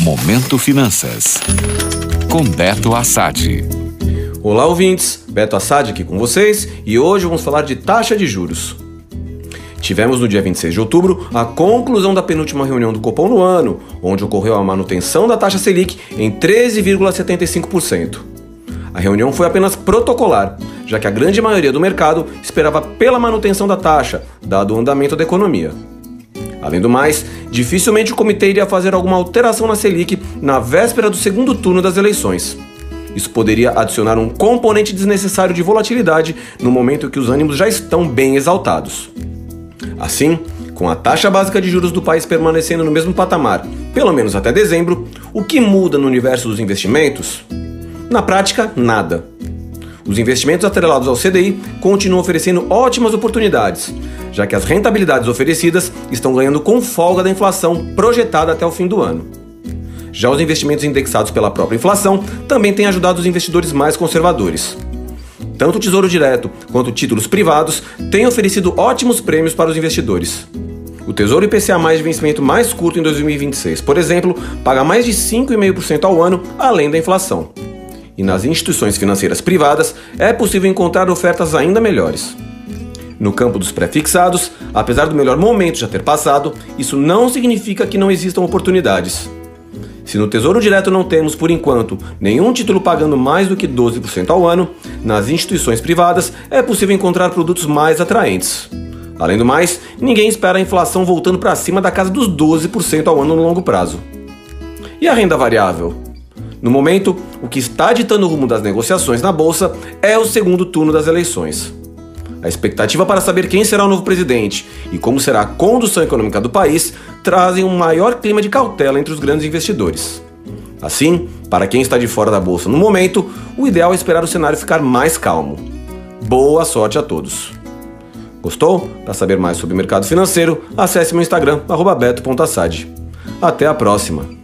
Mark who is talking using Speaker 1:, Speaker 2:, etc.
Speaker 1: Momento Finanças. Com Beto Assad.
Speaker 2: Olá, ouvintes. Beto Assad aqui com vocês e hoje vamos falar de taxa de juros. Tivemos no dia 26 de outubro a conclusão da penúltima reunião do Copom no ano, onde ocorreu a manutenção da taxa Selic em 13,75%. A reunião foi apenas protocolar, já que a grande maioria do mercado esperava pela manutenção da taxa, dado o andamento da economia. Além do mais, dificilmente o comitê iria fazer alguma alteração na Selic na véspera do segundo turno das eleições. Isso poderia adicionar um componente desnecessário de volatilidade no momento em que os ânimos já estão bem exaltados. Assim, com a taxa básica de juros do país permanecendo no mesmo patamar, pelo menos até dezembro, o que muda no universo dos investimentos? Na prática, nada. Os investimentos atrelados ao CDI continuam oferecendo ótimas oportunidades, já que as rentabilidades oferecidas estão ganhando com folga da inflação projetada até o fim do ano. Já os investimentos indexados pela própria inflação também têm ajudado os investidores mais conservadores. Tanto o Tesouro Direto quanto títulos privados têm oferecido ótimos prêmios para os investidores. O Tesouro IPCA mais de vencimento mais curto em 2026, por exemplo, paga mais de 5,5% ao ano, além da inflação. E nas instituições financeiras privadas é possível encontrar ofertas ainda melhores. No campo dos pré-fixados, apesar do melhor momento já ter passado, isso não significa que não existam oportunidades. Se no Tesouro Direto não temos, por enquanto, nenhum título pagando mais do que 12% ao ano, nas instituições privadas é possível encontrar produtos mais atraentes. Além do mais, ninguém espera a inflação voltando para cima da casa dos 12% ao ano no longo prazo. E a renda variável? No momento, o que está ditando o rumo das negociações na bolsa é o segundo turno das eleições. A expectativa para saber quem será o novo presidente e como será a condução econômica do país trazem um maior clima de cautela entre os grandes investidores. Assim, para quem está de fora da bolsa no momento, o ideal é esperar o cenário ficar mais calmo. Boa sorte a todos! Gostou? Para saber mais sobre o mercado financeiro, acesse meu Instagram, beto.assad. Até a próxima!